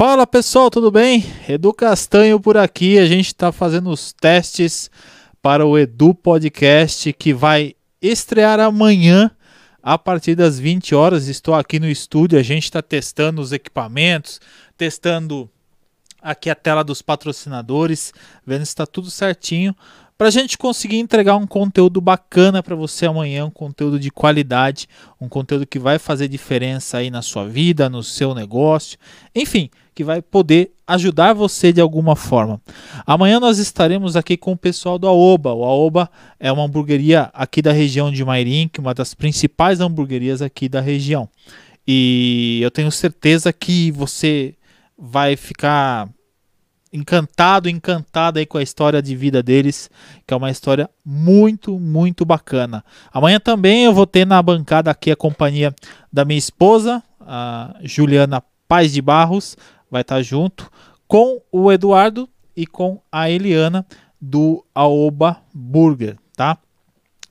Fala pessoal, tudo bem? Edu Castanho por aqui. A gente está fazendo os testes para o Edu Podcast que vai estrear amanhã a partir das 20 horas. Estou aqui no estúdio, a gente está testando os equipamentos, testando aqui a tela dos patrocinadores, vendo se está tudo certinho para a gente conseguir entregar um conteúdo bacana para você amanhã, um conteúdo de qualidade, um conteúdo que vai fazer diferença aí na sua vida, no seu negócio, enfim, que vai poder ajudar você de alguma forma. Amanhã nós estaremos aqui com o pessoal do Aoba. O Aoba é uma hamburgueria aqui da região de Mairink, uma das principais hamburguerias aqui da região. E eu tenho certeza que você vai ficar encantado, encantada aí com a história de vida deles, que é uma história muito, muito bacana. Amanhã também eu vou ter na bancada aqui a companhia da minha esposa, a Juliana Paz de Barros, vai estar junto com o Eduardo e com a Eliana do Aoba Burger, tá?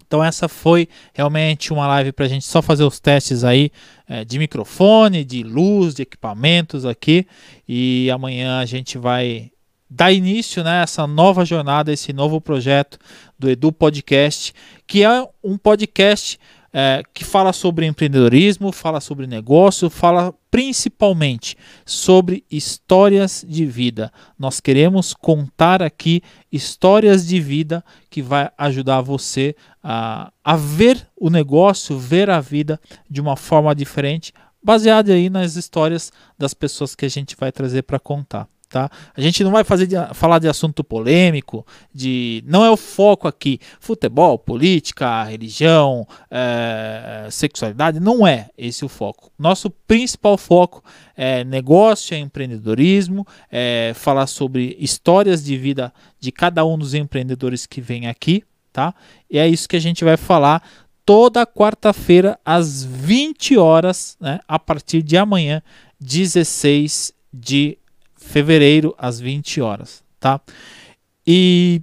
Então essa foi realmente uma live para a gente só fazer os testes aí é, de microfone, de luz, de equipamentos aqui. E amanhã a gente vai dar início né, a essa nova jornada, esse novo projeto do Edu Podcast, que é um podcast é, que fala sobre empreendedorismo, fala sobre negócio, fala principalmente sobre histórias de vida. Nós queremos contar aqui histórias de vida que vai ajudar você a, a ver o negócio, ver a vida de uma forma diferente, baseada aí nas histórias das pessoas que a gente vai trazer para contar. Tá? A gente não vai fazer de, falar de assunto polêmico, de não é o foco aqui. Futebol, política, religião, é, sexualidade, não é esse o foco. Nosso principal foco é negócio, é empreendedorismo, é falar sobre histórias de vida de cada um dos empreendedores que vem aqui, tá? E é isso que a gente vai falar toda quarta-feira às 20 horas, né? A partir de amanhã, 16 de fevereiro, às 20 horas, tá? E,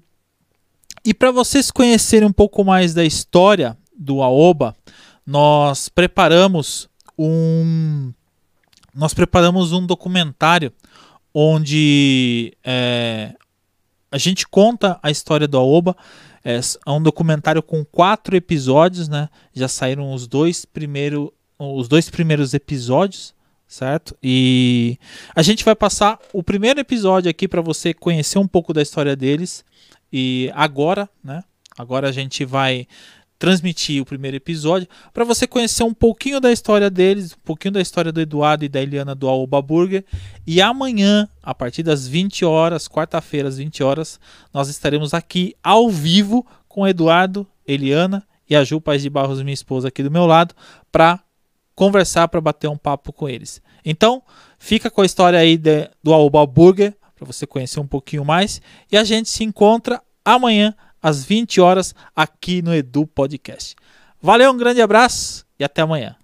e para vocês conhecerem um pouco mais da história do Aoba, nós preparamos um nós preparamos um documentário onde é, a gente conta a história do Aoba. É, é um documentário com quatro episódios, né? Já saíram os dois primeiros os dois primeiros episódios certo? E a gente vai passar o primeiro episódio aqui para você conhecer um pouco da história deles. E agora, né? Agora a gente vai transmitir o primeiro episódio para você conhecer um pouquinho da história deles, um pouquinho da história do Eduardo e da Eliana do Aoba Burger. E amanhã, a partir das 20 horas, quarta-feira às 20 horas, nós estaremos aqui ao vivo com Eduardo, Eliana e a Ju Paz de Barros, minha esposa aqui do meu lado, para conversar, para bater um papo com eles. Então, fica com a história aí de, do Aoba Burger, para você conhecer um pouquinho mais. E a gente se encontra amanhã, às 20 horas, aqui no Edu Podcast. Valeu, um grande abraço e até amanhã.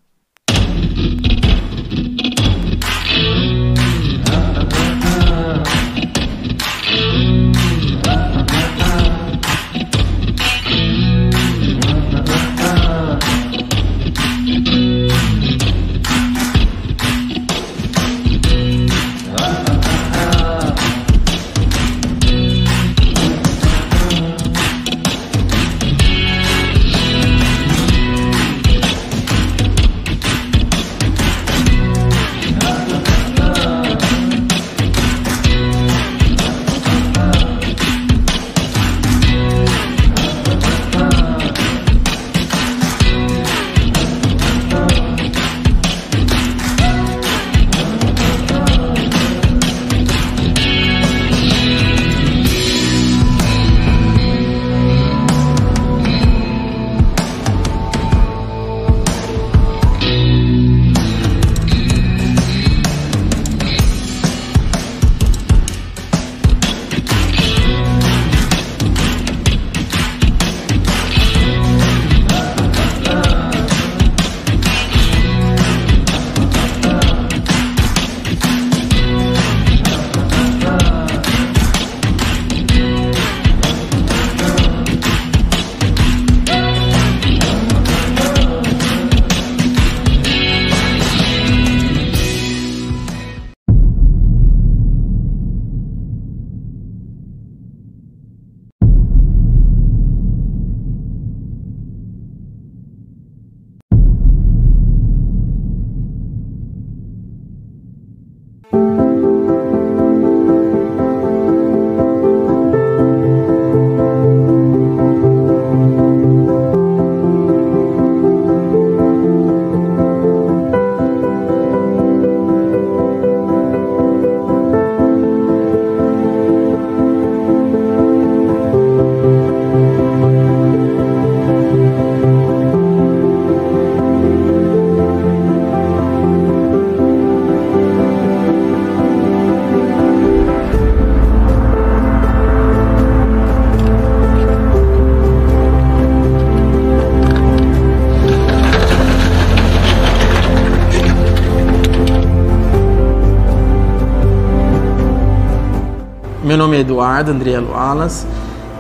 Nome é Eduardo Andrielo Alas,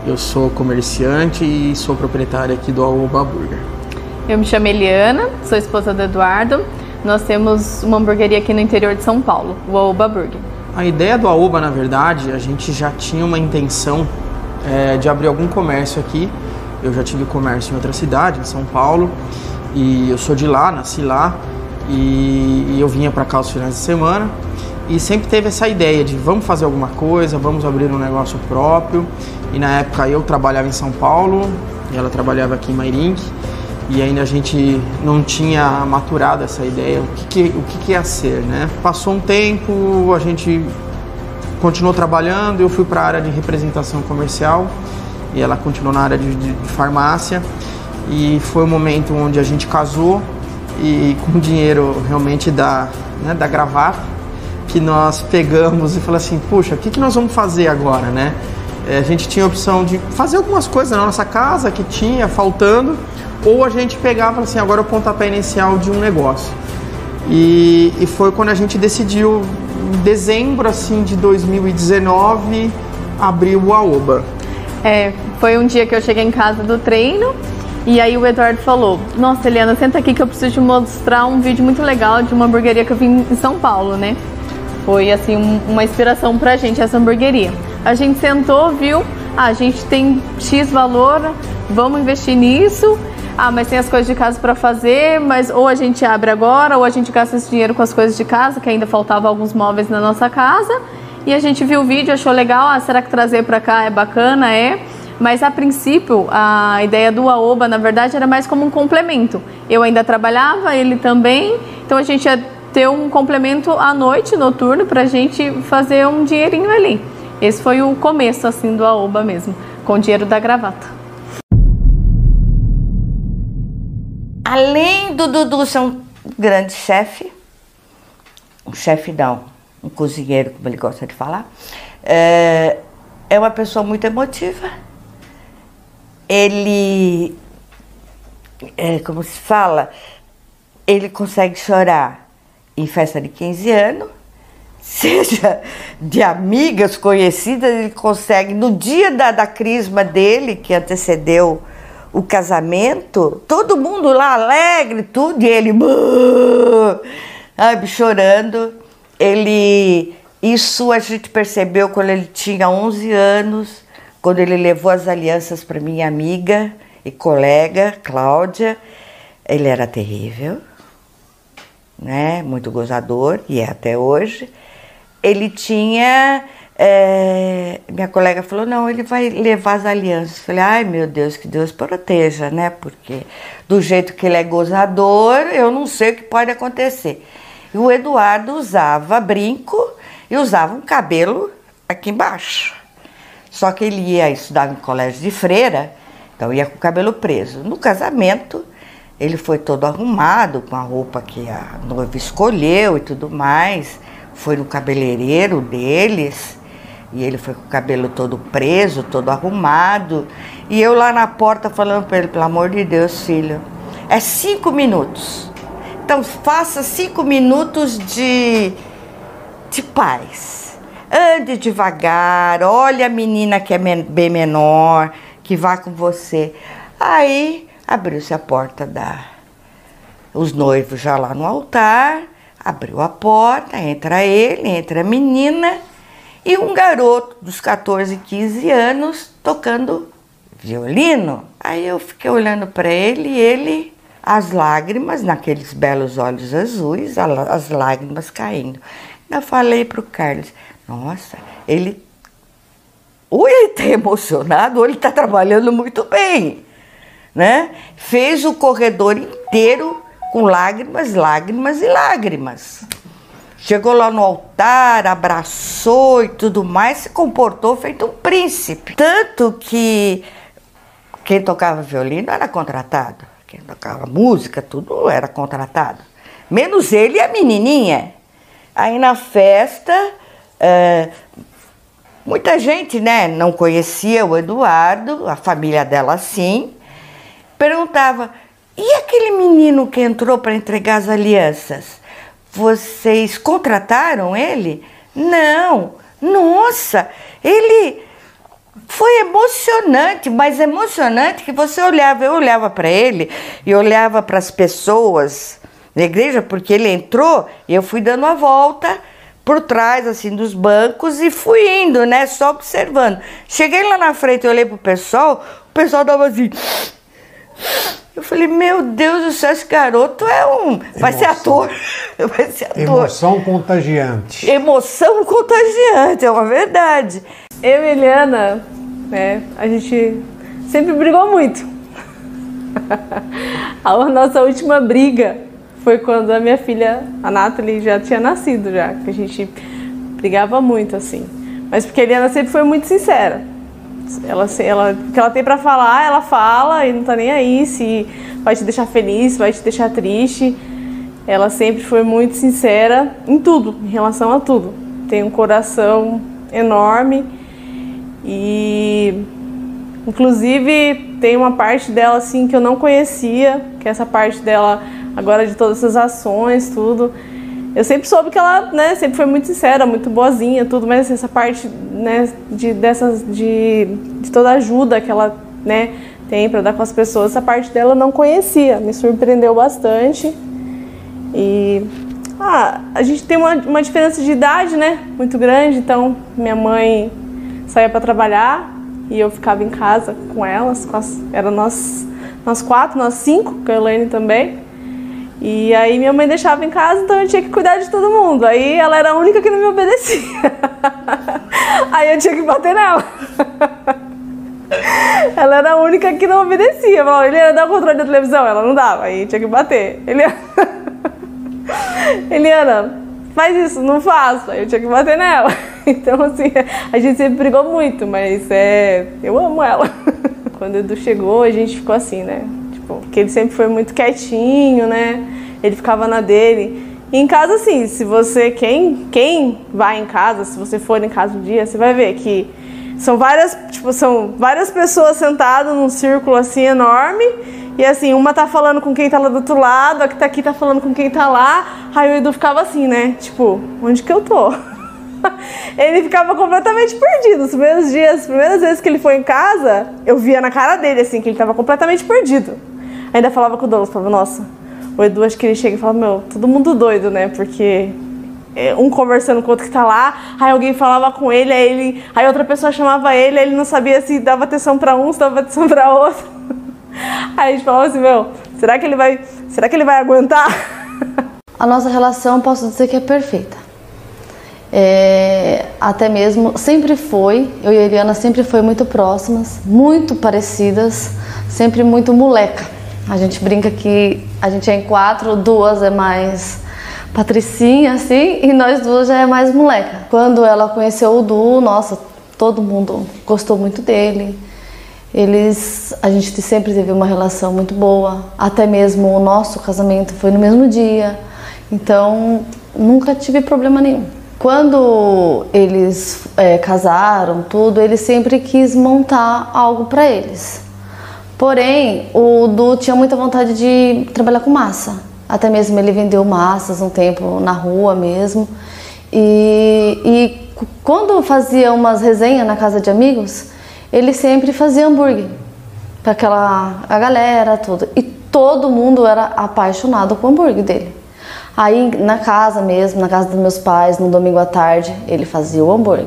eu sou comerciante e sou proprietário aqui do Aoba Burger. Eu me chamo Eliana, sou esposa do Eduardo. Nós temos uma hamburgueria aqui no interior de São Paulo, o Aoba Burger. A ideia do Aoba, na verdade, a gente já tinha uma intenção é, de abrir algum comércio aqui. Eu já tive comércio em outra cidade, em São Paulo, e eu sou de lá, nasci lá, e, e eu vinha para cá os finais de semana e sempre teve essa ideia de vamos fazer alguma coisa, vamos abrir um negócio próprio. E na época eu trabalhava em São Paulo e ela trabalhava aqui em Mairink e ainda a gente não tinha maturado essa ideia, o que, que o que, que ia ser, né? Passou um tempo, a gente continuou trabalhando, eu fui para a área de representação comercial e ela continuou na área de, de, de farmácia e foi o um momento onde a gente casou e com dinheiro realmente da, né, da gravata que nós pegamos e falamos assim, puxa, o que, que nós vamos fazer agora, né? É, a gente tinha a opção de fazer algumas coisas na nossa casa que tinha faltando, ou a gente pegava assim, agora o pontapé inicial de um negócio. E, e foi quando a gente decidiu, em dezembro assim de 2019, abrir o Aoba. É, foi um dia que eu cheguei em casa do treino e aí o Eduardo falou: Nossa, Eliana, senta aqui que eu preciso te mostrar um vídeo muito legal de uma hamburgueria que eu vim em São Paulo, né? Foi assim um, uma inspiração pra gente essa hamburgueria. A gente sentou, viu? Ah, a gente tem X valor, vamos investir nisso. Ah, mas tem as coisas de casa para fazer, mas ou a gente abre agora, ou a gente gasta esse dinheiro com as coisas de casa, que ainda faltava alguns móveis na nossa casa. E a gente viu o vídeo, achou legal. Ah, será que trazer para cá é bacana? É. Mas a princípio, a ideia do AOBA, na verdade, era mais como um complemento. Eu ainda trabalhava, ele também, então a gente ia ter um complemento à noite, noturno, para a gente fazer um dinheirinho ali. Esse foi o começo, assim, do AOBA mesmo, com o dinheiro da gravata. Além do Dudu ser um grande chefe, um chefe não, um cozinheiro, como ele gosta de falar, é, é uma pessoa muito emotiva. Ele, é, como se fala, ele consegue chorar em festa de 15 anos, seja de amigas conhecidas, ele consegue, no dia da, da crisma dele, que antecedeu o casamento, todo mundo lá alegre, tudo, e ele sabe, chorando. Ele, isso a gente percebeu quando ele tinha 11 anos, quando ele levou as alianças para minha amiga e colega, Cláudia. Ele era terrível né? Muito gozador, e é até hoje. Ele tinha. É, minha colega falou: não, ele vai levar as alianças. Falei: ai meu Deus, que Deus proteja, né? Porque do jeito que ele é gozador, eu não sei o que pode acontecer. E o Eduardo usava brinco e usava um cabelo aqui embaixo. Só que ele ia estudar em colégio de freira, então ia com o cabelo preso. No casamento, ele foi todo arrumado, com a roupa que a noiva escolheu e tudo mais. Foi no cabeleireiro deles. E ele foi com o cabelo todo preso, todo arrumado. E eu lá na porta falando para ele, pelo amor de Deus, filho, é cinco minutos. Então faça cinco minutos de, de paz. Ande devagar, olhe a menina que é bem menor, que vá com você. Aí Abriu-se a porta da. Os noivos já lá no altar, abriu a porta, entra ele, entra a menina e um garoto dos 14, 15 anos tocando violino. Aí eu fiquei olhando para ele e ele, as lágrimas, naqueles belos olhos azuis, as lágrimas caindo. Eu falei para o Carlos: Nossa, ele. Ou ele está emocionado, ou ele está trabalhando muito bem né? Fez o corredor inteiro com lágrimas, lágrimas e lágrimas. Chegou lá no altar, abraçou e tudo mais, se comportou feito um príncipe. Tanto que quem tocava violino era contratado, quem tocava música, tudo era contratado. Menos ele e a menininha. Aí na festa, é, muita gente né, não conhecia o Eduardo, a família dela sim, perguntava: e aquele menino que entrou para entregar as alianças? Vocês contrataram ele? Não, Nossa, ele foi emocionante, mas emocionante que você olhava, eu olhava para ele e olhava para as pessoas na igreja, porque ele entrou e eu fui dando a volta por trás assim dos bancos e fui indo, né, só observando. Cheguei lá na frente, olhei pro pessoal, o pessoal dava assim. Eu falei, meu Deus do céu, esse garoto é um. Vai ser ator. Vai ser ator. Emoção contagiante. Emoção contagiante, é uma verdade. Eu e Eliana, né, a gente sempre brigou muito. a nossa última briga foi quando a minha filha, a Nathalie, já tinha nascido já, que a gente brigava muito assim. Mas porque a Eliana sempre foi muito sincera. Ela, ela, que ela tem para falar, ela fala e não tá nem aí se vai te deixar feliz, vai te deixar triste. Ela sempre foi muito sincera em tudo, em relação a tudo. Tem um coração enorme e inclusive tem uma parte dela assim que eu não conhecia, que é essa parte dela agora de todas essas ações, tudo. Eu sempre soube que ela, né, sempre foi muito sincera, muito boazinha, tudo, mas essa parte, né, de dessas de, de toda ajuda que ela, né, tem para dar com as pessoas, essa parte dela eu não conhecia, me surpreendeu bastante. E ah, a gente tem uma, uma diferença de idade, né, muito grande, então minha mãe saía para trabalhar e eu ficava em casa com elas, com as, era nós, nós quatro, nós cinco, com a Elaine também. E aí minha mãe deixava em casa, então eu tinha que cuidar de todo mundo. Aí ela era a única que não me obedecia. aí eu tinha que bater nela. ela era a única que não obedecia. Falava, Eliana, dá o controle da televisão. Ela não dava, aí tinha que bater. Eliana, Eliana faz isso, não faço. Aí eu tinha que bater nela. Então, assim, a gente sempre brigou muito, mas é, eu amo ela. Quando o Edu chegou, a gente ficou assim, né? Tipo, porque ele sempre foi muito quietinho, né? Ele ficava na dele. E em casa, assim, se você, quem, quem vai em casa, se você for em casa um dia, você vai ver que são várias, tipo, são várias pessoas sentadas num círculo assim enorme. E assim, uma tá falando com quem tá lá do outro lado, a que tá aqui tá falando com quem tá lá. Aí o Edu ficava assim, né? Tipo, onde que eu tô? ele ficava completamente perdido. Os primeiros dias, as primeiras vezes que ele foi em casa, eu via na cara dele, assim, que ele tava completamente perdido. Ainda falava com o Douglas, falava, nossa, o Edu acho que ele chega e fala, meu, todo mundo doido, né? Porque é, um conversando com o outro que tá lá, aí alguém falava com ele, aí, ele, aí outra pessoa chamava ele, aí ele não sabia se dava atenção para um, se dava atenção para outro. Aí a gente falava assim, meu, será que ele vai, será que ele vai aguentar? A nossa relação posso dizer que é perfeita. É, até mesmo sempre foi, eu e a Eliana sempre foi muito próximas, muito parecidas, sempre muito moleca. A gente brinca que a gente é em quatro, duas é mais patricinha, assim, e nós duas já é mais moleca. Quando ela conheceu o Du, nossa, todo mundo gostou muito dele. Eles, a gente sempre teve uma relação muito boa, até mesmo o nosso casamento foi no mesmo dia. Então, nunca tive problema nenhum. Quando eles é, casaram, tudo, ele sempre quis montar algo para eles. Porém, o Du tinha muita vontade de trabalhar com massa. Até mesmo ele vendeu massas um tempo na rua mesmo. E, e quando fazia umas resenhas na casa de amigos, ele sempre fazia hambúrguer para aquela a galera, tudo. E todo mundo era apaixonado com o hambúrguer dele. Aí na casa mesmo, na casa dos meus pais, no domingo à tarde, ele fazia o hambúrguer.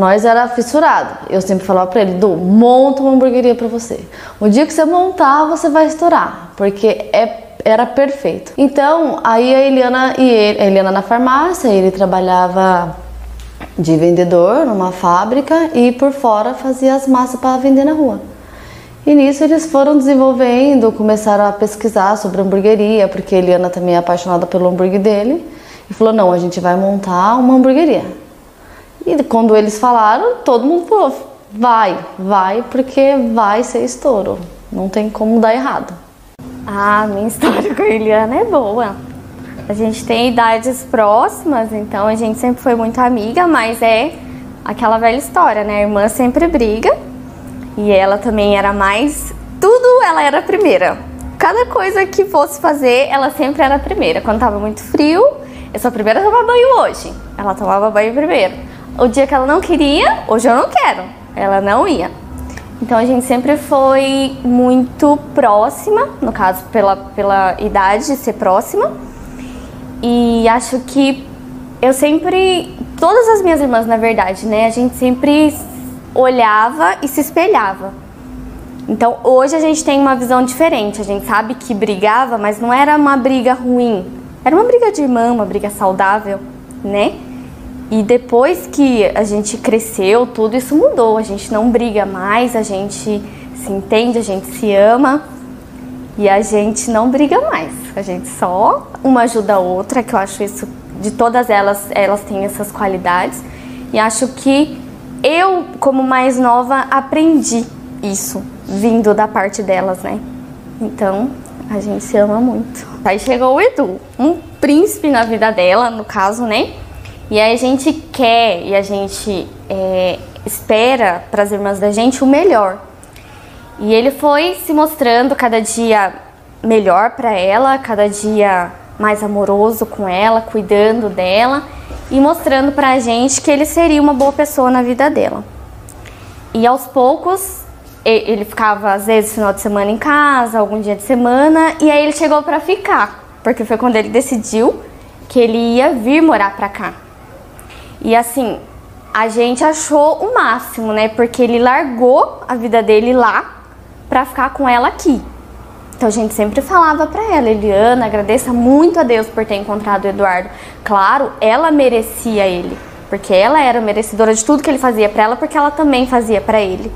Nós era fissurado. Eu sempre falava para ele, Du, monta uma hamburgueria para você. O dia que você montar, você vai estourar, porque é era perfeito. Então, aí a Eliana e ele, a Eliana na farmácia, ele trabalhava de vendedor numa fábrica e por fora fazia as massas para vender na rua. E nisso eles foram desenvolvendo, começaram a pesquisar sobre hamburgueria, porque a Eliana também é apaixonada pelo hambúrguer dele, e falou: "Não, a gente vai montar uma hamburgueria". E quando eles falaram, todo mundo falou: vai, vai, porque vai ser estouro. Não tem como dar errado. Ah, minha história com a Eliana é boa. A gente tem idades próximas, então a gente sempre foi muito amiga, mas é aquela velha história, né? A irmã sempre briga e ela também era mais. Tudo ela era a primeira. Cada coisa que fosse fazer, ela sempre era a primeira. Quando tava muito frio, eu sou a primeira a tomar banho hoje. Ela tomava banho primeiro o dia que ela não queria, hoje eu não quero. Ela não ia. Então a gente sempre foi muito próxima, no caso pela, pela idade de ser próxima. E acho que eu sempre, todas as minhas irmãs na verdade, né, a gente sempre olhava e se espelhava. Então hoje a gente tem uma visão diferente. A gente sabe que brigava, mas não era uma briga ruim. Era uma briga de irmã, uma briga saudável, né? E depois que a gente cresceu, tudo isso mudou. A gente não briga mais, a gente se entende, a gente se ama e a gente não briga mais. A gente só uma ajuda a outra, que eu acho isso de todas elas, elas têm essas qualidades. E acho que eu, como mais nova, aprendi isso vindo da parte delas, né? Então, a gente se ama muito. Aí chegou o Edu, um príncipe na vida dela, no caso, né? E a gente quer e a gente é, espera para as irmãs da gente o melhor. E ele foi se mostrando cada dia melhor para ela, cada dia mais amoroso com ela, cuidando dela e mostrando para a gente que ele seria uma boa pessoa na vida dela. E aos poucos ele ficava às vezes final de semana em casa, algum dia de semana, e aí ele chegou para ficar, porque foi quando ele decidiu que ele ia vir morar para cá. E assim, a gente achou o máximo, né? Porque ele largou a vida dele lá para ficar com ela aqui. Então a gente sempre falava para ela, Eliana, agradeça muito a Deus por ter encontrado o Eduardo. Claro, ela merecia ele, porque ela era merecedora de tudo que ele fazia para ela, porque ela também fazia para ele.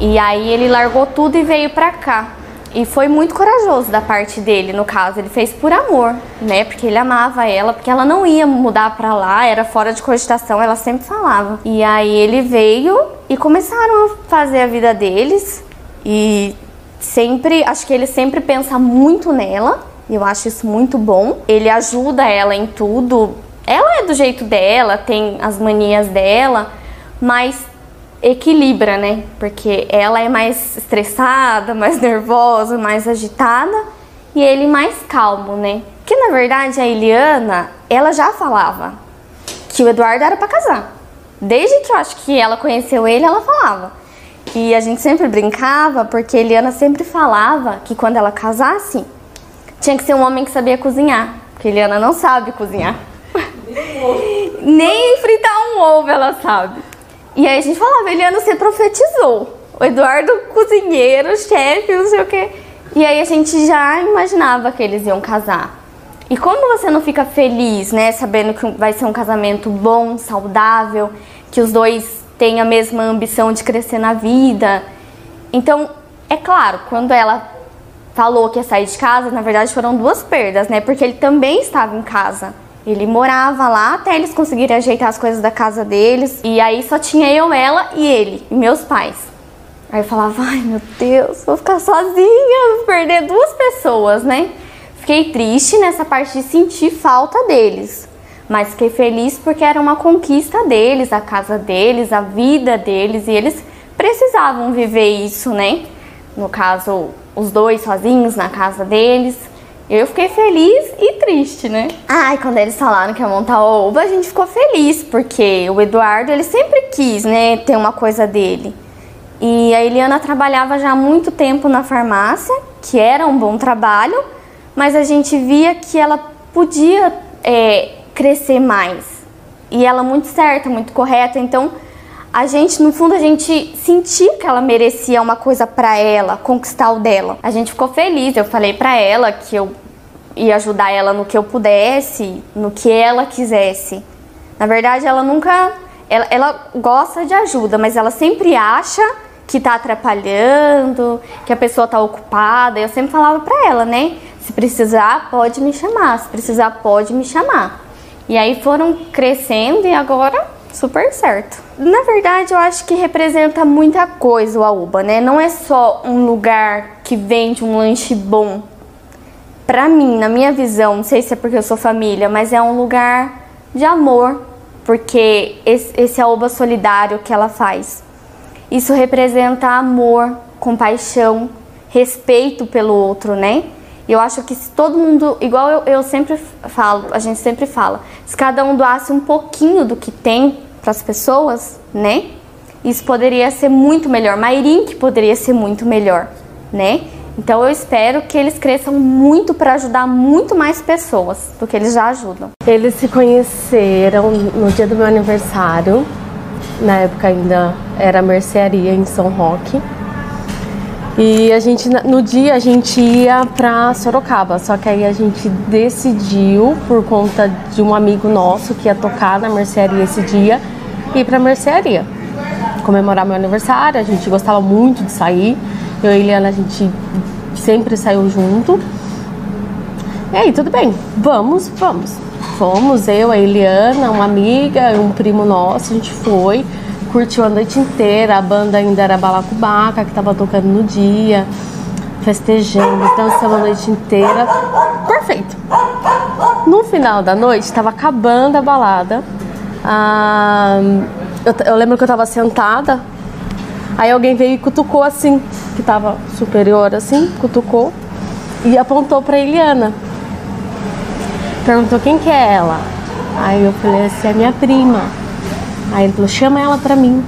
E aí ele largou tudo e veio pra cá. E foi muito corajoso da parte dele, no caso, ele fez por amor, né? Porque ele amava ela, porque ela não ia mudar para lá, era fora de cogitação, ela sempre falava. E aí ele veio e começaram a fazer a vida deles e sempre, acho que ele sempre pensa muito nela. Eu acho isso muito bom. Ele ajuda ela em tudo. Ela é do jeito dela, tem as manias dela, mas equilibra, né? Porque ela é mais estressada, mais nervosa, mais agitada e ele mais calmo, né? Que na verdade a Eliana, ela já falava que o Eduardo era para casar. Desde que eu acho que ela conheceu ele, ela falava. E a gente sempre brincava porque a Eliana sempre falava que quando ela casasse, tinha que ser um homem que sabia cozinhar. Porque a Eliana não sabe cozinhar. Nem fritar um ovo ela sabe. E aí a gente falava, Eliana, você profetizou. O Eduardo, cozinheiro, chefe, não sei o quê. E aí a gente já imaginava que eles iam casar. E como você não fica feliz, né, sabendo que vai ser um casamento bom, saudável, que os dois têm a mesma ambição de crescer na vida? Então, é claro, quando ela falou que ia sair de casa, na verdade foram duas perdas, né? Porque ele também estava em casa. Ele morava lá até eles conseguirem ajeitar as coisas da casa deles. E aí só tinha eu, ela e ele, e meus pais. Aí eu falava, ai meu Deus, vou ficar sozinha, vou perder duas pessoas, né? Fiquei triste nessa parte de sentir falta deles. Mas fiquei feliz porque era uma conquista deles, a casa deles, a vida deles. E eles precisavam viver isso, né? No caso, os dois sozinhos na casa deles. Eu fiquei feliz e triste, né? Ai, quando eles falaram que ia montar o Oba, a gente ficou feliz, porque o Eduardo, ele sempre quis, né, ter uma coisa dele. E a Eliana trabalhava já há muito tempo na farmácia, que era um bom trabalho, mas a gente via que ela podia é, crescer mais. E ela muito certa, muito correta, então a gente, no fundo, a gente sentia que ela merecia uma coisa para ela, conquistar o dela. A gente ficou feliz. Eu falei para ela que eu ia ajudar ela no que eu pudesse, no que ela quisesse. Na verdade, ela nunca. Ela, ela gosta de ajuda, mas ela sempre acha que tá atrapalhando, que a pessoa tá ocupada. Eu sempre falava pra ela, né? Se precisar, pode me chamar. Se precisar, pode me chamar. E aí foram crescendo e agora super certo. Na verdade, eu acho que representa muita coisa o Aúba, né? Não é só um lugar que vende um lanche bom para mim, na minha visão, não sei se é porque eu sou família, mas é um lugar de amor, porque esse, Aoba solidário que ela faz. Isso representa amor, compaixão, respeito pelo outro, né? Eu acho que se todo mundo, igual eu, eu sempre falo, a gente sempre fala, se cada um doasse um pouquinho do que tem, para as pessoas, né? Isso poderia ser muito melhor. Mairink poderia ser muito melhor, né? Então eu espero que eles cresçam muito para ajudar muito mais pessoas do que eles já ajudam. Eles se conheceram no dia do meu aniversário. Na época ainda era mercearia em São Roque. E a gente no dia a gente ia para Sorocaba, só que aí a gente decidiu por conta de um amigo nosso que ia tocar na mercearia esse dia ir para mercearia comemorar meu aniversário. A gente gostava muito de sair. Eu e a Eliana a gente sempre saiu junto. E aí, tudo bem, vamos, vamos. Fomos, eu, a Eliana, uma amiga, um primo nosso, a gente foi, curtiu a noite inteira, a banda ainda era Balacubaca, que estava tocando no dia, festejando, dançando a noite inteira. Perfeito. No final da noite, estava acabando a balada. Ah, eu, eu, lembro que eu estava sentada, aí alguém veio e cutucou assim, que estava superior assim, cutucou e apontou para Eliana. Perguntou quem que é ela. Aí eu falei assim, é minha prima. Aí ele falou, chama ela pra mim.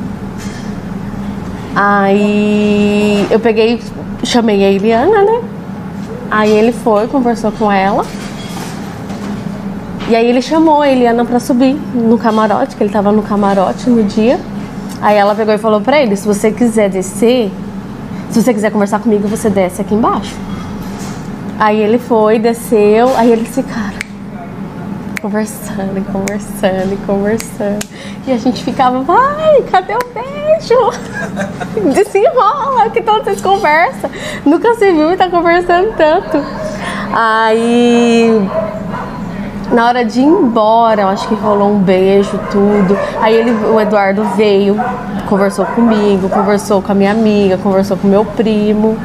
Aí eu peguei, chamei a Eliana, né? Aí ele foi, conversou com ela. E aí ele chamou a Eliana pra subir no camarote, que ele tava no camarote no dia. Aí ela pegou e falou pra ele, se você quiser descer, se você quiser conversar comigo, você desce aqui embaixo. Aí ele foi, desceu, aí ele disse, cara, conversando, e conversando, e conversando. E a gente ficava, vai, cadê o beijo? Desenrola, que todos vocês conversam. Nunca se viu e tá conversando tanto. Aí na hora de ir embora, eu acho que rolou um beijo, tudo. Aí ele, o Eduardo veio, conversou comigo, conversou com a minha amiga, conversou com meu primo.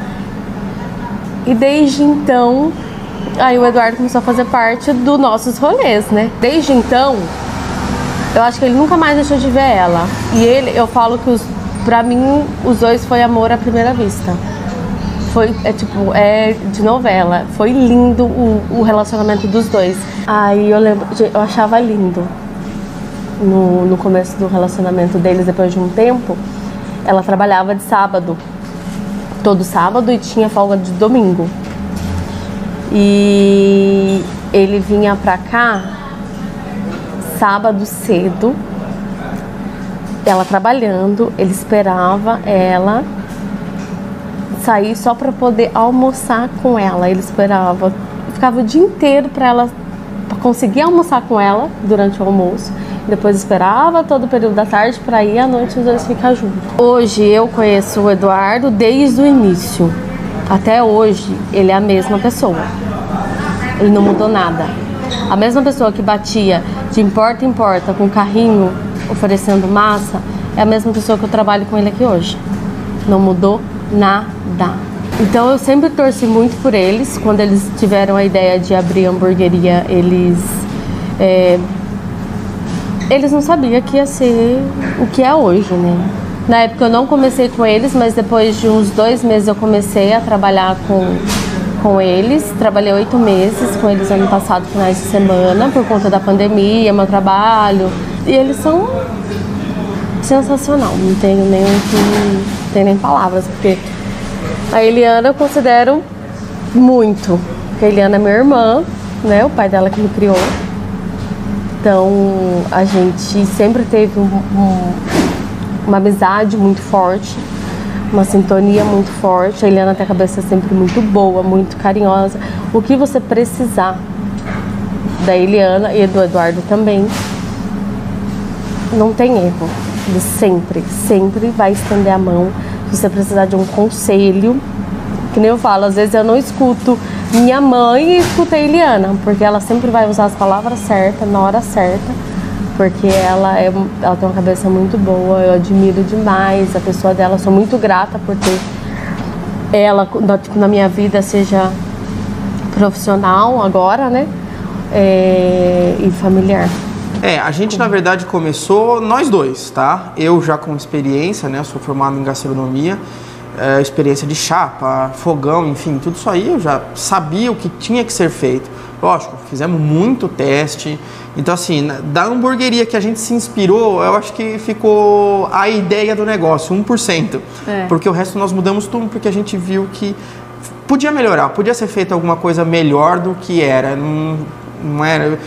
E desde então, aí o Eduardo começou a fazer parte dos nossos rolês, né? Desde então, eu acho que ele nunca mais deixou de ver ela. E ele, eu falo que os, pra mim, os dois foi amor à primeira vista. Foi, é tipo, é de novela. Foi lindo o, o relacionamento dos dois. Aí eu lembro, eu achava lindo no, no começo do relacionamento deles, depois de um tempo. Ela trabalhava de sábado, todo sábado, e tinha folga de domingo. E ele vinha pra cá sábado cedo, ela trabalhando, ele esperava ela sair só para poder almoçar com ela. Ele esperava, ficava o dia inteiro para ela pra conseguir almoçar com ela durante o almoço. Depois esperava todo o período da tarde para ir à noite os dois ficar juntos. Hoje eu conheço o Eduardo desde o início. Até hoje ele é a mesma pessoa. Ele não mudou nada. A mesma pessoa que batia de porta em porta com carrinho oferecendo massa é a mesma pessoa que eu trabalho com ele aqui hoje. Não mudou nada. Então eu sempre torci muito por eles. Quando eles tiveram a ideia de abrir hamburgueria, eles é, eles não sabiam que ia ser o que é hoje, né? Na época eu não comecei com eles, mas depois de uns dois meses eu comecei a trabalhar com, com eles. Trabalhei oito meses com eles ano passado, finais de semana, por conta da pandemia, meu trabalho. E eles são sensacional, não tenho nem que tem nem palavras, porque a Eliana eu considero muito. Porque a Eliana é minha irmã, né? O pai dela que me criou. Então a gente sempre teve um, um, uma amizade muito forte, uma sintonia muito forte. A Eliana tem a cabeça sempre muito boa, muito carinhosa. O que você precisar da Eliana e do Eduardo também, não tem erro. Ele sempre, sempre vai estender a mão se você precisar de um conselho. Que nem eu falo, às vezes eu não escuto minha mãe e escuto a Eliana, porque ela sempre vai usar as palavras certas, na hora certa, porque ela, é, ela tem uma cabeça muito boa, eu admiro demais a pessoa dela, sou muito grata por ter ela na, tipo, na minha vida, seja profissional agora, né? É, e familiar. É, a gente na verdade começou nós dois, tá? Eu já com experiência, né? Sou formado em gastronomia, é, experiência de chapa, fogão, enfim, tudo isso aí eu já sabia o que tinha que ser feito. Lógico, fizemos muito teste. Então, assim, da hamburgueria que a gente se inspirou, eu acho que ficou a ideia do negócio, 1%. É. Porque o resto nós mudamos tudo porque a gente viu que podia melhorar, podia ser feita alguma coisa melhor do que era. Não, não era.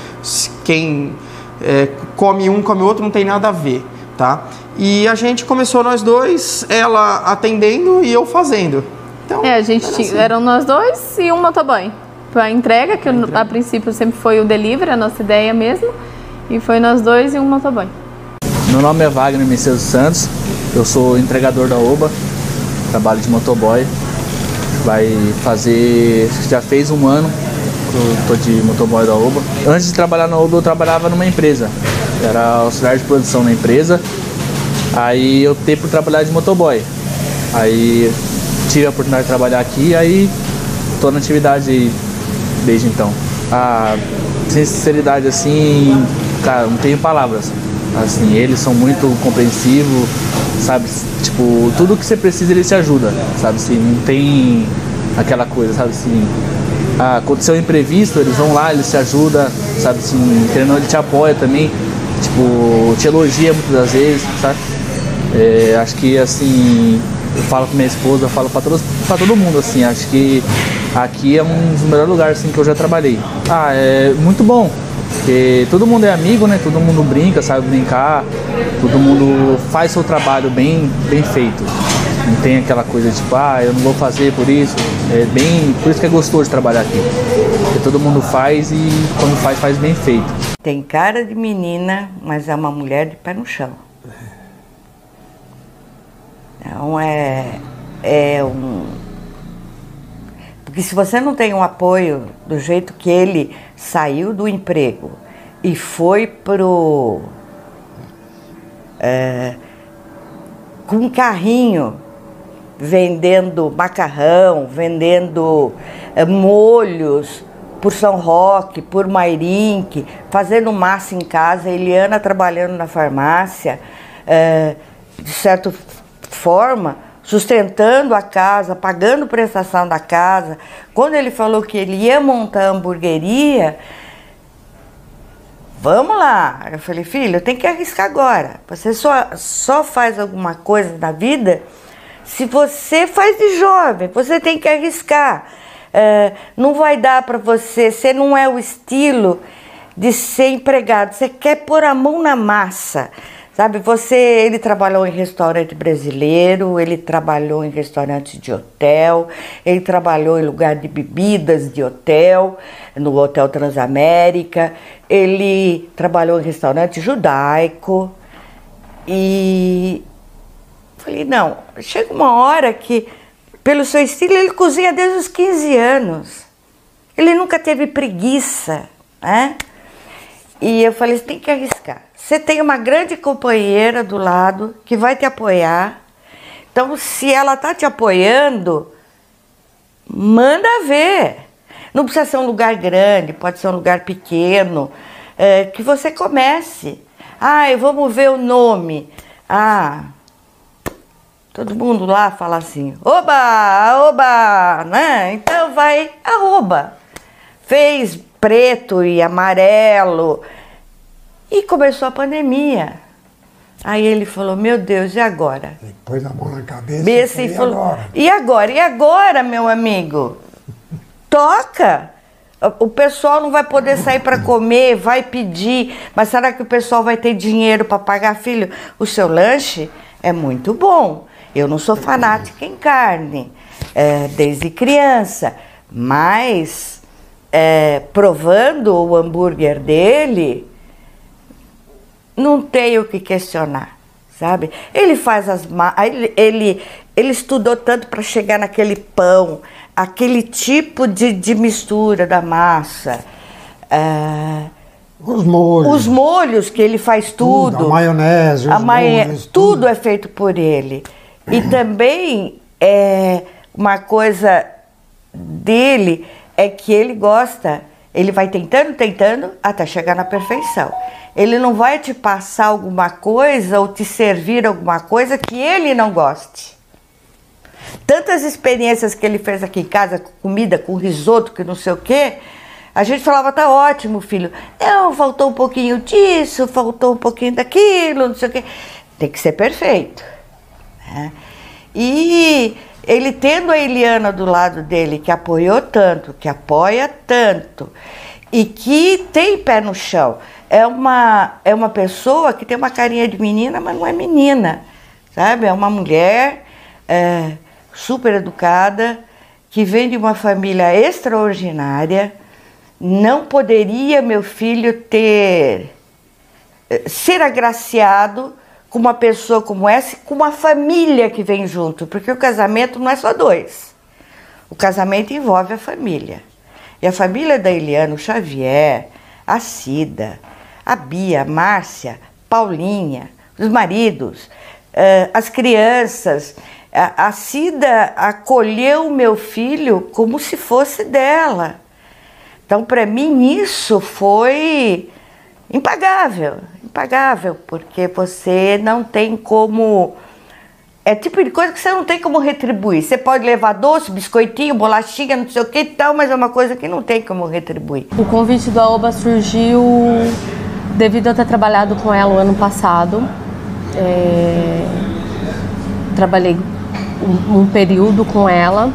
Quem é, come um, come o outro, não tem nada a ver, tá? E a gente começou nós dois, ela atendendo e eu fazendo. Então, É, a gente era tinha, assim. eram nós dois e um motoboy. Pra entrega, que a princípio sempre foi o delivery, a nossa ideia mesmo. E foi nós dois e um motoboy. Meu nome é Wagner Messias Santos, eu sou entregador da OBA, trabalho de motoboy. Vai fazer. Já fez um ano que eu tô de motoboy da OBA. Antes de trabalhar na OBA, eu trabalhava numa empresa, era auxiliar de produção na empresa. Aí eu optei por trabalhar de motoboy. Aí tive a oportunidade de trabalhar aqui, aí tô na atividade desde então. A sinceridade assim, cara, não tenho palavras. Assim, eles são muito compreensivos, sabe? Tipo, tudo que você precisa eles te ajudam, sabe? Assim, não tem aquela coisa, sabe? Assim, ah, aconteceu um imprevisto, eles vão lá, eles te ajudam, sabe? Assim, querendo ele te apoia também, tipo, te elogia muitas das vezes, sabe? É, acho que assim, eu falo com minha esposa, eu falo pra, todos, pra todo mundo, assim, acho que aqui é um dos melhores lugares assim, que eu já trabalhei. Ah, é muito bom, porque todo mundo é amigo, né? Todo mundo brinca, sabe brincar, todo mundo faz seu trabalho bem, bem feito. Não tem aquela coisa tipo, ah, eu não vou fazer por isso. É bem. Por isso que é gostoso trabalhar aqui. Porque todo mundo faz e quando faz, faz bem feito. Tem cara de menina, mas é uma mulher de pé no chão. Então é, é um. Porque se você não tem um apoio do jeito que ele saiu do emprego e foi pro. é, com um carrinho vendendo macarrão, vendendo eh, molhos por São Roque, por Mairink, fazendo massa em casa, Eliana trabalhando na farmácia, eh, de certa forma, sustentando a casa, pagando prestação da casa. Quando ele falou que ele ia montar a hamburgueria, Vamos lá. Eu falei, filho, tem que arriscar agora. Você só, só faz alguma coisa na vida se você faz de jovem. Você tem que arriscar. É, não vai dar para você. Você não é o estilo de ser empregado. Você quer pôr a mão na massa. Sabe, você, ele trabalhou em restaurante brasileiro, ele trabalhou em restaurante de hotel, ele trabalhou em lugar de bebidas de hotel, no Hotel Transamérica, ele trabalhou em restaurante judaico e falei, não, chega uma hora que, pelo seu estilo, ele cozinha desde os 15 anos. Ele nunca teve preguiça, né? E eu falei, você tem que arriscar. Você tem uma grande companheira do lado que vai te apoiar. Então, se ela tá te apoiando, manda ver. Não precisa ser um lugar grande, pode ser um lugar pequeno, é, que você comece. Ah, vamos ver o nome. Ah, todo mundo lá fala assim, oba, oba, né? Então vai, arroba. Fez preto e amarelo. E começou a pandemia. Aí ele falou, meu Deus, e agora? Ele pôs a mão na cabeça Bessa e e falou, falou, agora? e agora? E agora, meu amigo? Toca! O pessoal não vai poder sair para comer, vai pedir, mas será que o pessoal vai ter dinheiro para pagar, filho? O seu lanche é muito bom. Eu não sou fanática em carne, é, desde criança, mas é, provando o hambúrguer dele, não tem o que questionar, sabe? Ele faz as ele, ele, ele estudou tanto para chegar naquele pão, aquele tipo de, de mistura da massa. é, Os molhos. os molhos que ele faz tudo. Tudo, a maionese, a maio- molhos, tudo, tudo. é feito por ele. E também é uma coisa dele é que ele gosta, ele vai tentando, tentando até chegar na perfeição. Ele não vai te passar alguma coisa ou te servir alguma coisa que ele não goste. Tantas experiências que ele fez aqui em casa, com comida, com risoto, que não sei o quê, A gente falava, tá ótimo, filho. Não, faltou um pouquinho disso, faltou um pouquinho daquilo, não sei o quê. Tem que ser perfeito. né? E ele tendo a Eliana do lado dele, que apoiou tanto, que apoia tanto, e que tem pé no chão. É uma, é uma pessoa que tem uma carinha de menina, mas não é menina, sabe? É uma mulher é, super educada, que vem de uma família extraordinária. Não poderia meu filho ter eh, ser agraciado com uma pessoa como essa, com uma família que vem junto, porque o casamento não é só dois. O casamento envolve a família. E a família da Eliana, o Xavier, a Cida, a Bia, a Márcia, Paulinha, os maridos, eh, as crianças. A, Cida acolheu meu filho como se fosse dela. Então, para mim, isso foi impagável, impagável, porque você não tem como. É tipo de coisa que você não tem como retribuir. Você pode levar doce, biscoitinho, bolachinha, não sei o que e tal, mas é uma coisa que não tem como retribuir. O convite do Aoba surgiu devido a ter trabalhado com ela o ano passado. É, Trabalhei um, um período com ela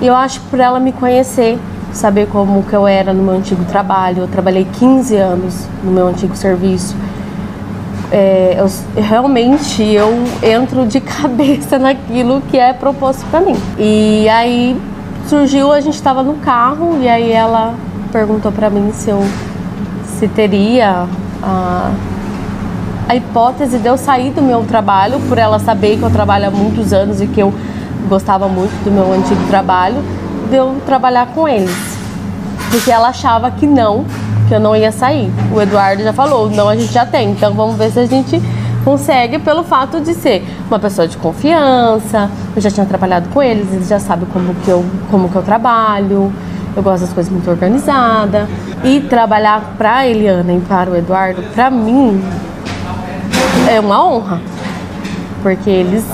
e eu acho que por ela me conhecer, saber como que eu era no meu antigo trabalho. Eu trabalhei 15 anos no meu antigo serviço. É, eu, realmente eu entro de cabeça naquilo que é proposto para mim. E aí surgiu, a gente estava no carro e aí ela perguntou para mim se eu se teria a, a hipótese de eu sair do meu trabalho, por ela saber que eu trabalho há muitos anos e que eu gostava muito do meu antigo trabalho, de eu trabalhar com eles. Porque ela achava que não, que eu não ia sair. O Eduardo já falou, não, a gente já tem, então vamos ver se a gente consegue pelo fato de ser uma pessoa de confiança. Eu já tinha trabalhado com eles, eles já sabem como que eu, como que eu trabalho. Eu gosto das coisas muito organizadas. E trabalhar para a Eliana e para o Eduardo, para mim, é uma honra. Porque eles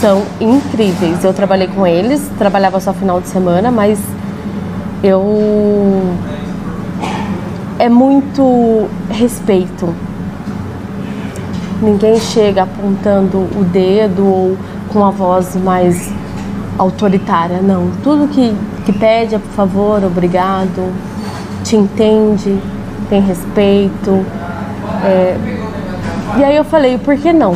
são incríveis. Eu trabalhei com eles, trabalhava só final de semana, mas eu. É muito respeito. Ninguém chega apontando o dedo ou com a voz mais autoritária, não. Tudo que, que pede é por favor, obrigado, te entende, tem respeito. É... E aí eu falei, por que não?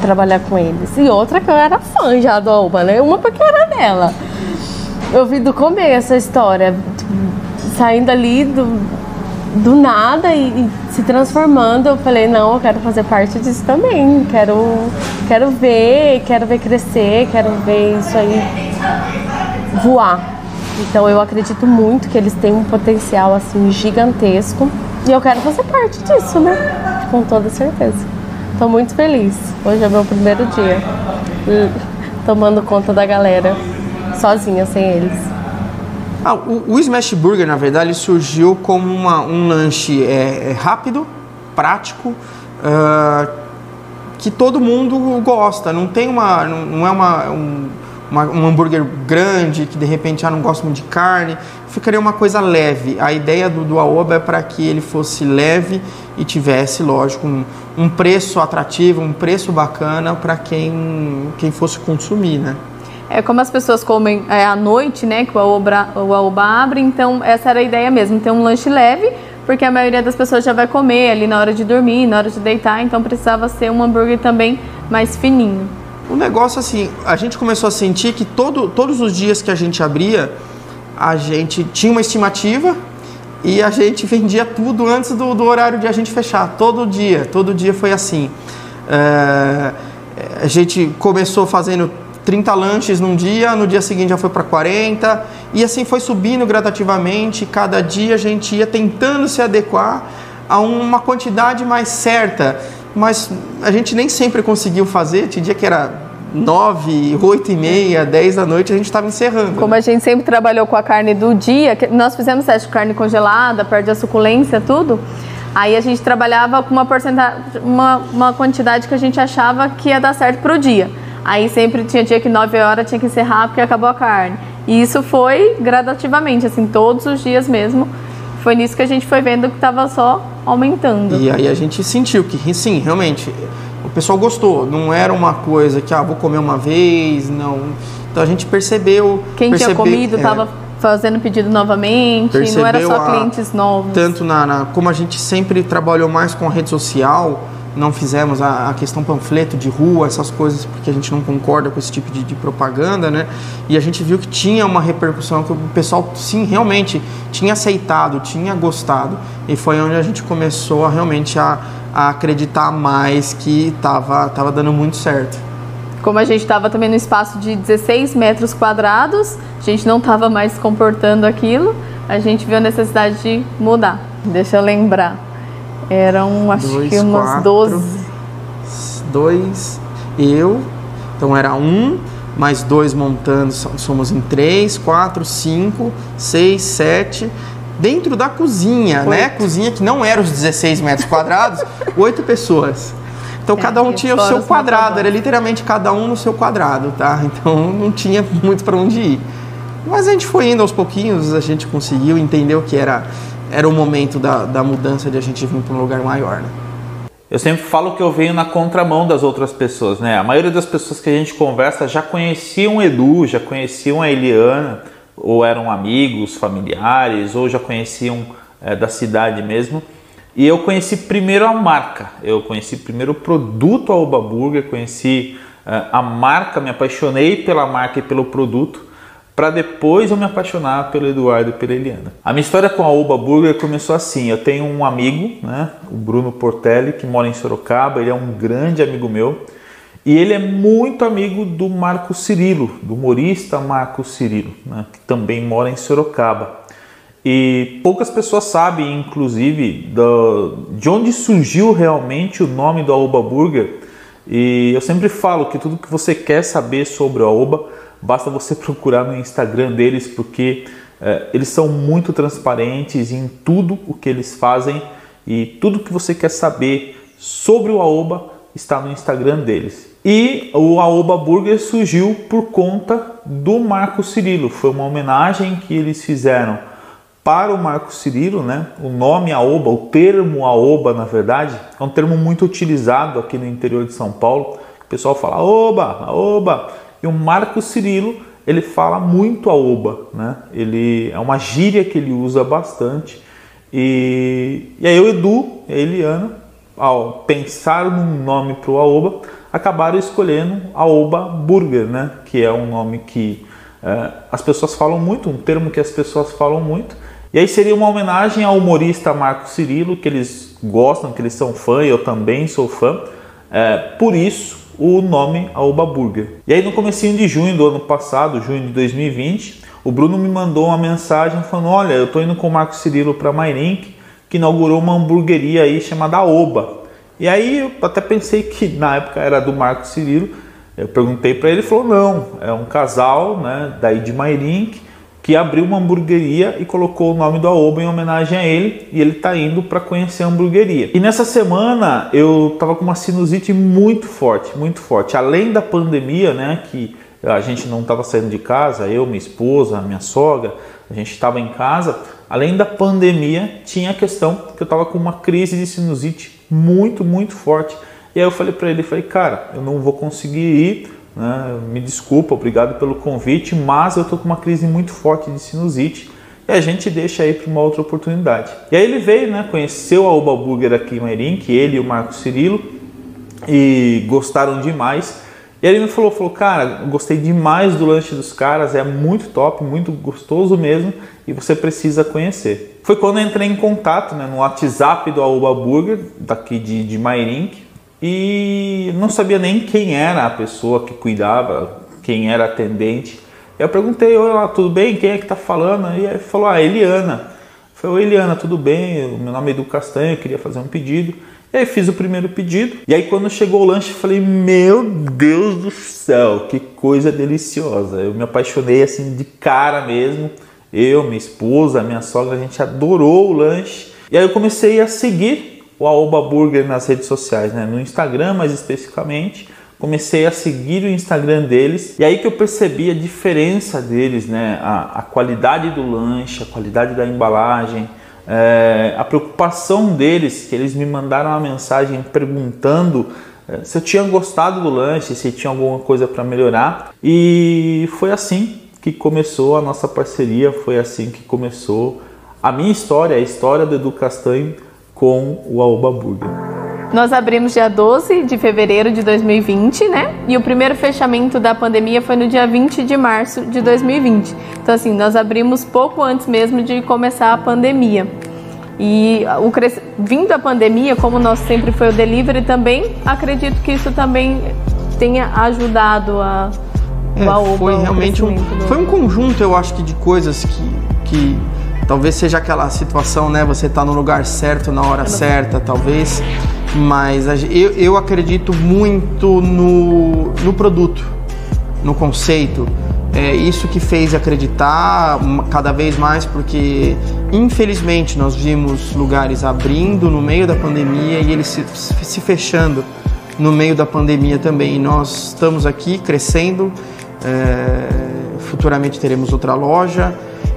Trabalhar com eles. E outra que eu era fã já do Alba, né? Uma porque era dela. Eu vi do começo a história, tipo, saindo ali do, do nada e, e, se transformando. Eu falei, não, eu quero fazer parte disso também. Quero, quero ver, quero ver crescer, quero ver isso aí voar. Então eu acredito muito que eles têm um potencial assim gigantesco e eu quero fazer parte disso, né? Com toda certeza. Estou muito feliz. Hoje é meu primeiro dia tomando conta da galera sozinha, sem eles. Ah, o, o, Smash Burger, na verdade, surgiu como uma, um lanche é, é rápido, prático, uh, que todo mundo gosta. Não tem uma, não, é uma, um, uma, um hambúrguer grande que de repente já não gosta muito de carne. Ficaria uma coisa leve. A ideia do, do Aoba é para que ele fosse leve e tivesse, lógico, um, um preço atrativo, um preço bacana para quem, quem fosse consumir, né? É como as pessoas comem é, à noite, né? Que o Aoba, o abre, então essa era a ideia mesmo, ter um lanche leve, porque a maioria das pessoas já vai comer ali na hora de dormir, na hora de deitar, então precisava ser um hambúrguer também mais fininho. O negócio assim, a gente começou a sentir que todo, todos os dias que a gente abria, a gente tinha uma estimativa e a gente vendia tudo antes do, do horário de a gente fechar, todo dia, todo dia foi assim. É, a gente começou fazendo 30 lanches num dia, no dia seguinte já foi para 40, e assim foi subindo gradativamente. Cada dia a gente ia tentando se adequar a uma quantidade mais certa, mas a gente nem sempre conseguiu fazer. Tinha dia que era 9, 8 e meia, 10 da noite, a gente estava encerrando. Como a gente sempre trabalhou com a carne do dia, nós fizemos teste de carne congelada, perde a suculência, tudo. Aí a gente trabalhava com uma porcentagem, uma, uma quantidade que a gente achava que ia dar certo para o dia. Aí sempre tinha dia que 9 horas tinha que encerrar porque acabou a carne. E isso foi gradativamente, assim, todos os dias mesmo. Foi nisso que a gente foi vendo que estava só aumentando. E aí a gente sentiu que, sim, realmente, o pessoal gostou. Não era uma coisa que, ah, vou comer uma vez, não. Então a gente percebeu. Quem percebe, tinha comido estava é, fazendo pedido novamente, não era só a- clientes novos. Tanto na, na- Como a gente sempre trabalhou mais com a rede social, não fizemos a, a questão panfleto de rua, essas coisas, porque a gente não concorda com esse tipo de, de propaganda, né? E a gente viu que tinha uma repercussão, que o pessoal, sim, realmente tinha aceitado, tinha gostado. E foi onde a gente começou a realmente a, a acreditar mais que estava tava dando muito certo. Como a gente estava também no espaço de 16 metros quadrados, a gente não estava mais comportando aquilo, a gente viu a necessidade de mudar. Deixa eu lembrar. Eram, acho Dois, que umas quatro. 12. dois, eu, então era um, mais dois montando, so- somos em três, quatro, cinco, seis, sete. Dentro da cozinha, né? Cozinha que não era os 16 metros quadrados, oito pessoas. Então É, cada um tinha o seu quadrado, era literalmente cada um no seu quadrado, tá? Então não tinha muito para onde ir. Mas a gente foi indo aos pouquinhos, a gente conseguiu, entendeu que era, era o momento da, da mudança de a gente vir para um lugar maior, né? Eu sempre falo que eu venho na contramão das outras pessoas, né? A maioria das pessoas que a gente conversa já conheciam o Edu, já conheciam a Eliana, ou eram amigos, familiares, ou já conheciam eh, da cidade mesmo. E eu conheci primeiro a marca, eu conheci primeiro o produto Aoba Burger, conheci eh, a marca, me apaixonei pela marca e pelo produto, para depois eu me apaixonar pelo Eduardo e pela Eliana. A minha história com a Oba Burger começou assim. Eu tenho um amigo, né, o Bruno Portelli, que mora em Sorocaba. Ele é um grande amigo meu e ele é muito amigo do Marco Cirilo, do humorista Marco Cirilo, né, que também mora em Sorocaba. E poucas pessoas sabem, inclusive, do- de onde surgiu realmente o nome do Aoba Burger. E eu sempre falo que tudo que você quer saber sobre o Aoba, basta você procurar no Instagram deles, porque eh, eles são muito transparentes em tudo o que eles fazem e tudo que você quer saber sobre o Aoba está no Instagram deles. E o Aoba Burger surgiu por conta do Marco Cirilo. Foi uma homenagem que eles fizeram para o Marco Cirilo, né? O nome Aoba, o termo Aoba, na verdade, é um termo muito utilizado aqui no interior de São Paulo. O pessoal fala Aoba, Aoba. E o Marco Cirilo, ele fala muito Aoba, né? Ele é uma gíria que ele usa bastante. E, e aí o Edu e a Eliana, ao pensar num nome para o Aoba, acabaram escolhendo Aoba Burger, né? Que é um nome que é, as pessoas falam muito, um termo que as pessoas falam muito. E aí seria uma homenagem ao humorista Marco Cirilo, que eles gostam, que eles são fã, eu também sou fã. É, por isso o nome Aoba Burger. E aí no comecinho de junho do ano passado, junho de 2020, o Bruno me mandou uma mensagem falando: "Olha, eu tô indo com o Marco Cirilo para Mairink, que inaugurou uma hamburgueria aí chamada Aoba". E aí eu até pensei que na época era do Marco Cirilo. Eu perguntei para ele, ele falou: "Não, é um casal, né, daí de Mairink, que abriu uma hamburgueria e colocou o nome do Aoba em homenagem a ele e ele está indo para conhecer a hamburgueria. E nessa semana eu estava com uma sinusite muito forte, muito forte. Além da pandemia, né, que a gente não estava saindo de casa, eu, minha esposa, minha sogra, a gente estava em casa. Além da pandemia, tinha a questão que eu estava com uma crise de sinusite muito, muito forte. E aí eu falei para ele, falei, cara, eu não vou conseguir ir né? Me desculpa, obrigado pelo convite, mas eu tô com uma crise muito forte de sinusite e a gente deixa aí para uma outra oportunidade. E aí ele veio, né? Conheceu a Uba Burger aqui em Mairink, ele e o Marco Cirilo, e gostaram demais. E ele me falou, falou, cara, gostei demais do lanche dos caras, é muito top, muito gostoso mesmo, e você precisa conhecer. Foi quando eu entrei em contato né, no WhatsApp do Aoba Burger, daqui de, de Mairink, e não sabia nem quem era a pessoa que cuidava, quem era atendente. Eu perguntei, olá, tudo bem? Quem é que tá falando? E ele falou, ah, Eliana. Eu falei, Eliana, tudo bem? Meu nome é Edu Castanho, eu queria fazer um pedido. E aí fiz o primeiro pedido. E aí quando chegou o lanche, eu falei, meu Deus do céu, que coisa deliciosa. Eu me apaixonei assim de cara mesmo. Eu, minha esposa, minha sogra, a gente adorou o lanche. E aí eu comecei a seguir o Aoba Burger nas redes sociais, né? no Instagram mais especificamente. comecei a seguir o Instagram deles e aí que eu percebi a diferença deles, né? A, a qualidade do lanche, a qualidade da embalagem, é, a preocupação deles, que eles me mandaram uma mensagem perguntando é, se eu tinha gostado do lanche, se tinha alguma coisa para melhorar e foi assim que começou a nossa parceria, foi assim que começou a minha história, a história do Edu Castanho com o Aoba Burger. Nós abrimos dia 12 de fevereiro de 2020, né? E o primeiro fechamento da pandemia foi no dia 20 de março de 2020. Então, assim, nós abrimos pouco antes mesmo de começar a pandemia. E o cres... vindo a pandemia, como nós sempre foi o delivery também, acredito que isso também tenha ajudado a é, foi realmente um, foi um conjunto, eu acho que de coisas que, que talvez seja aquela situação, né? Você tá no lugar certo na hora certa, talvez. Mas eu, eu acredito muito no, no produto, no conceito. É isso que fez acreditar cada vez mais, porque infelizmente nós vimos lugares abrindo no meio da pandemia e eles se, se fechando no meio da pandemia também. E nós estamos aqui crescendo é, futuramente teremos outra loja.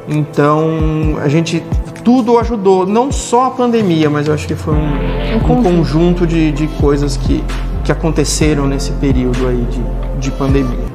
Então a gente tudo ajudou, não só a pandemia, mas eu acho que foi um, um, um conjunto de, de coisas que, que aconteceram nesse período aí de, de pandemia.